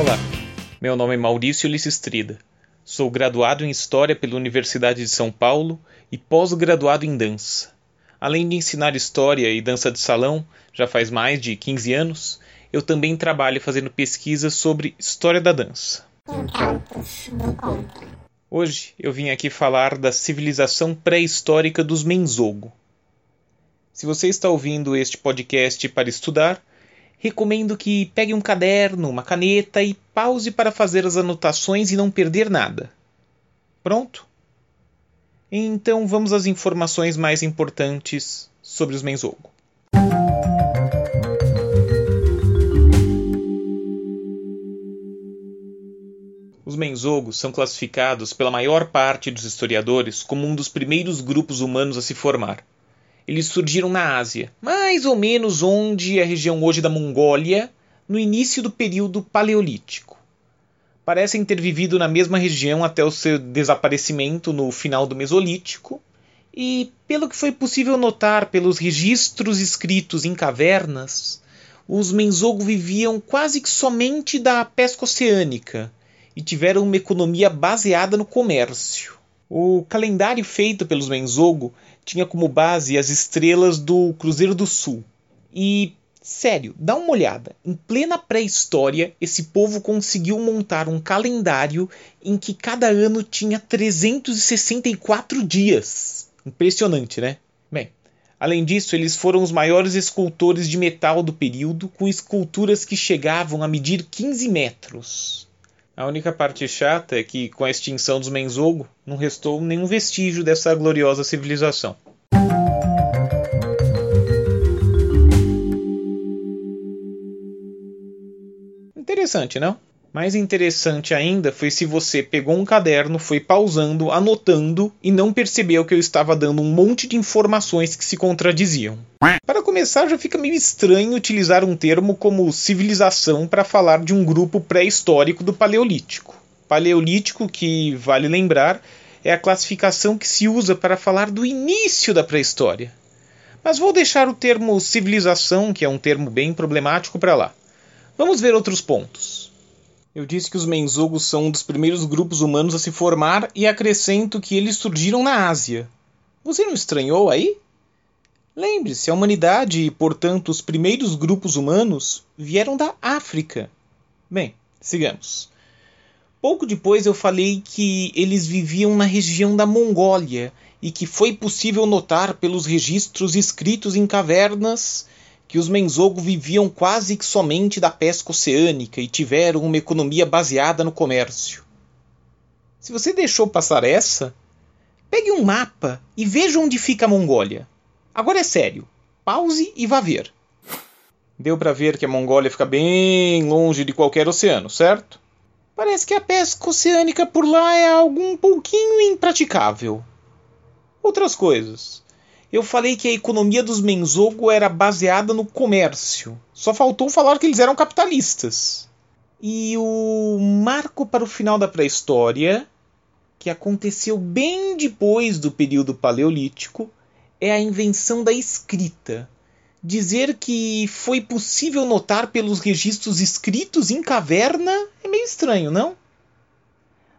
Olá, meu nome é Maurício Lissistrida. Sou graduado em História pela Universidade de São Paulo e pós-graduado em Dança. Além de ensinar História e Dança de Salão, já faz mais de 15 anos, eu também trabalho fazendo pesquisas sobre História da Dança. Hoje eu vim aqui falar da civilização pré-histórica dos Menzogo. Se você está ouvindo este podcast para estudar, recomendo que pegue um caderno, uma caneta e pause para fazer as anotações e não perder nada. Pronto? Então vamos às informações mais importantes sobre os Menzogo. Os Menzogos são classificados pela maior parte dos historiadores como um dos primeiros grupos humanos a se formar eles surgiram na Ásia, mais ou menos onde é a região hoje da Mongólia, no início do período Paleolítico. Parecem ter vivido na mesma região até o seu desaparecimento no final do Mesolítico, e, pelo que foi possível notar pelos registros escritos em cavernas, os Menzogo viviam quase que somente da pesca oceânica e tiveram uma economia baseada no comércio. O calendário feito pelos Menzogo tinha como base as estrelas do Cruzeiro do Sul. E, sério, dá uma olhada. Em plena pré-história, esse povo conseguiu montar um calendário em que cada ano tinha 364 dias. Impressionante, né? Bem, além disso, eles foram os maiores escultores de metal do período, com esculturas que chegavam a medir 15 metros. A única parte chata é que, com a extinção dos Menzogo, não restou nenhum vestígio dessa gloriosa civilização. Interessante, não? Mais interessante ainda foi se você pegou um caderno, foi pausando, anotando e não percebeu que eu estava dando um monte de informações que se contradiziam. Para começar, já fica meio estranho utilizar um termo como civilização para falar de um grupo pré-histórico do Paleolítico. Paleolítico, que vale lembrar, é a classificação que se usa para falar do início da pré-história. Mas vou deixar o termo civilização, que é um termo bem problemático, para lá. Vamos ver outros pontos. Eu disse que os menzogos são um dos primeiros grupos humanos a se formar e acrescento que eles surgiram na Ásia. Você não estranhou aí? Lembre-se, a humanidade e, portanto, os primeiros grupos humanos vieram da África. Bem, sigamos. Pouco depois eu falei que eles viviam na região da Mongólia e que foi possível notar pelos registros escritos em cavernas que os Menzogo viviam quase que somente da pesca oceânica e tiveram uma economia baseada no comércio. Se você deixou passar essa, pegue um mapa e veja onde fica a Mongólia. Agora é sério, pause e vá ver. Deu para ver que a Mongólia fica bem longe de qualquer oceano, certo? Parece que a pesca oceânica por lá é algo um pouquinho impraticável. Outras coisas. Eu falei que a economia dos Menzogo era baseada no comércio. Só faltou falar que eles eram capitalistas. E o marco para o final da pré-história, que aconteceu bem depois do período paleolítico, é a invenção da escrita. Dizer que foi possível notar pelos registros escritos em caverna é meio estranho, não?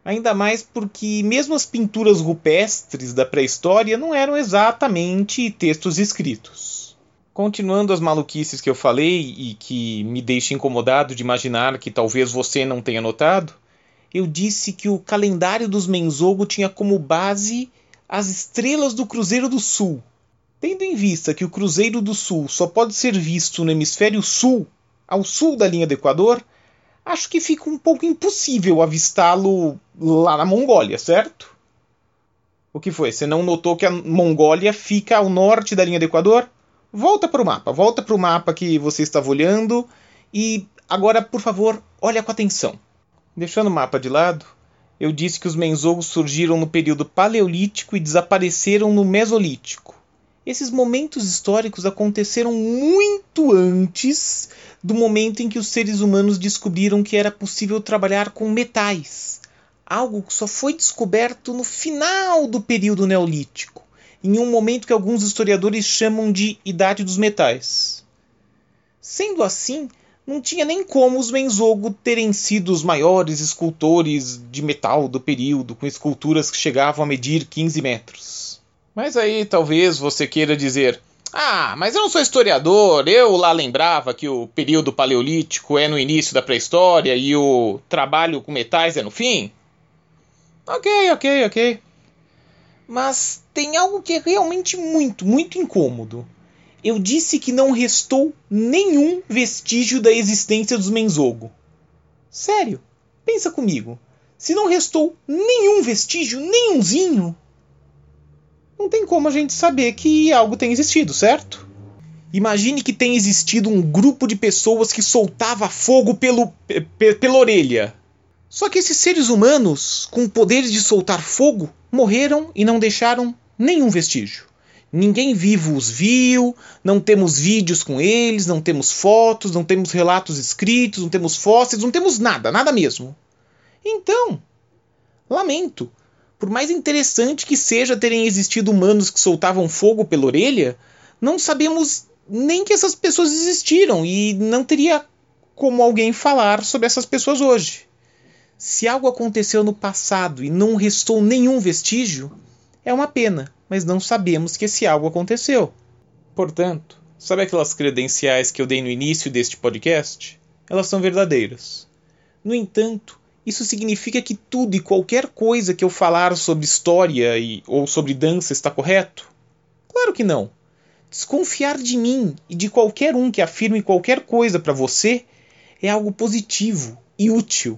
Ainda mais porque, mesmo as pinturas rupestres da pré-história não eram exatamente textos escritos. Continuando as maluquices que eu falei e que me deixa incomodado de imaginar que talvez você não tenha notado, eu disse que o calendário dos Menzogo tinha como base as estrelas do Cruzeiro do Sul. Tendo em vista que o Cruzeiro do Sul só pode ser visto no hemisfério sul, ao sul da linha do Equador, acho que fica um pouco impossível avistá-lo lá na Mongólia, certo? O que foi? Você não notou que a Mongólia fica ao norte da linha do Equador? Volta para o mapa, volta para o mapa que você estava olhando e agora, por favor, olha com atenção. Deixando o mapa de lado, eu disse que os menzogos surgiram no período paleolítico e desapareceram no mesolítico. Esses momentos históricos aconteceram muito antes do momento em que os seres humanos descobriram que era possível trabalhar com metais, algo que só foi descoberto no final do período neolítico, em um momento que alguns historiadores chamam de Idade dos Metais. Sendo assim, não tinha nem como os Menzogo terem sido os maiores escultores de metal do período, com esculturas que chegavam a medir 15 metros. Mas aí talvez você queira dizer: Ah, mas eu não sou historiador, eu lá lembrava que o período paleolítico é no início da pré-história e o trabalho com metais é no fim. Ok, ok, ok. Mas tem algo que é realmente muito, muito incômodo eu disse que não restou nenhum vestígio da existência dos Menzogo. Sério, pensa comigo. Se não restou nenhum vestígio, nenhumzinho, não tem como a gente saber que algo tem existido, certo? Imagine que tem existido um grupo de pessoas que soltava fogo pelo, pela orelha. Só que esses seres humanos, com poderes de soltar fogo, morreram e não deixaram nenhum vestígio. Ninguém vivo os viu, não temos vídeos com eles, não temos fotos, não temos relatos escritos, não temos fósseis, não temos nada, nada mesmo. Então, lamento. Por mais interessante que seja terem existido humanos que soltavam fogo pela orelha, não sabemos nem que essas pessoas existiram e não teria como alguém falar sobre essas pessoas hoje. Se algo aconteceu no passado e não restou nenhum vestígio, é uma pena mas não sabemos que esse algo aconteceu. Portanto, sabe aquelas credenciais que eu dei no início deste podcast? Elas são verdadeiras. No entanto, isso significa que tudo e qualquer coisa que eu falar sobre história e, ou sobre dança está correto? Claro que não. Desconfiar de mim e de qualquer um que afirme qualquer coisa para você é algo positivo e útil.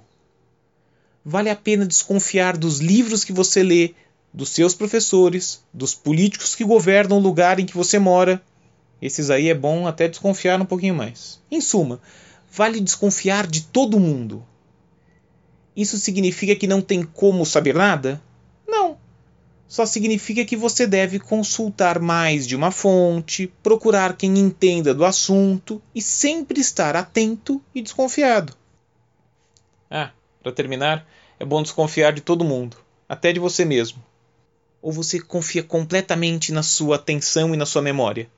Vale a pena desconfiar dos livros que você lê, dos seus professores, dos políticos que governam o lugar em que você mora. Esses aí é bom até desconfiar um pouquinho mais. Em suma, vale desconfiar de todo mundo. Isso significa que não tem como saber nada? Não. Só significa que você deve consultar mais de uma fonte, procurar quem entenda do assunto e sempre estar atento e desconfiado. Ah, para terminar, é bom desconfiar de todo mundo, até de você mesmo. Ou você confia completamente na sua atenção e na sua memória?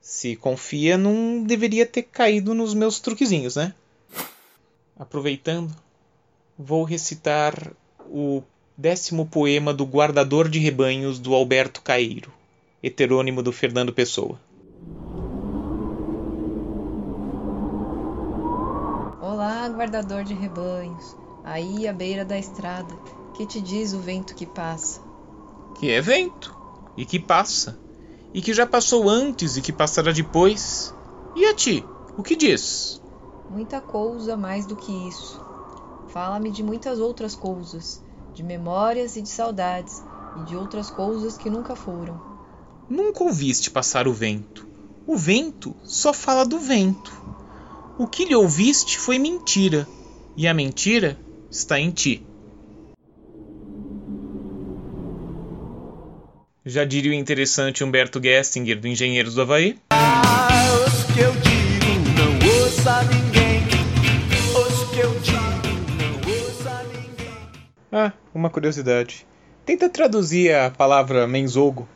Se confia, não deveria ter caído nos meus truquezinhos, né? Aproveitando, vou recitar o décimo poema do Guardador de Rebanhos do Alberto Caeiro, heterônimo do Fernando Pessoa. Olá, guardador de rebanhos, aí à beira da estrada, que te diz o vento que passa? que é vento e que passa, e que já passou antes e que passará depois. E a ti, o que diz? Muita coisa mais do que isso. Fala-me de muitas outras coisas, de memórias e de saudades, e de outras coisas que nunca foram. Nunca ouviste passar o vento. O vento só fala do vento. O que lhe ouviste foi mentira, e a mentira está em ti. Já diria o interessante Humberto Gessinger, do Engenheiros do Havaí. Ah, Ah, uma curiosidade. Tenta traduzir a palavra menzogo.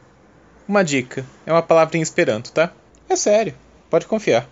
Uma dica, é uma palavra em esperanto, tá? É sério, pode confiar.